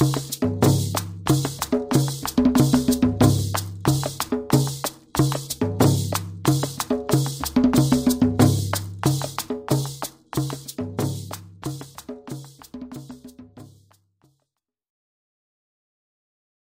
you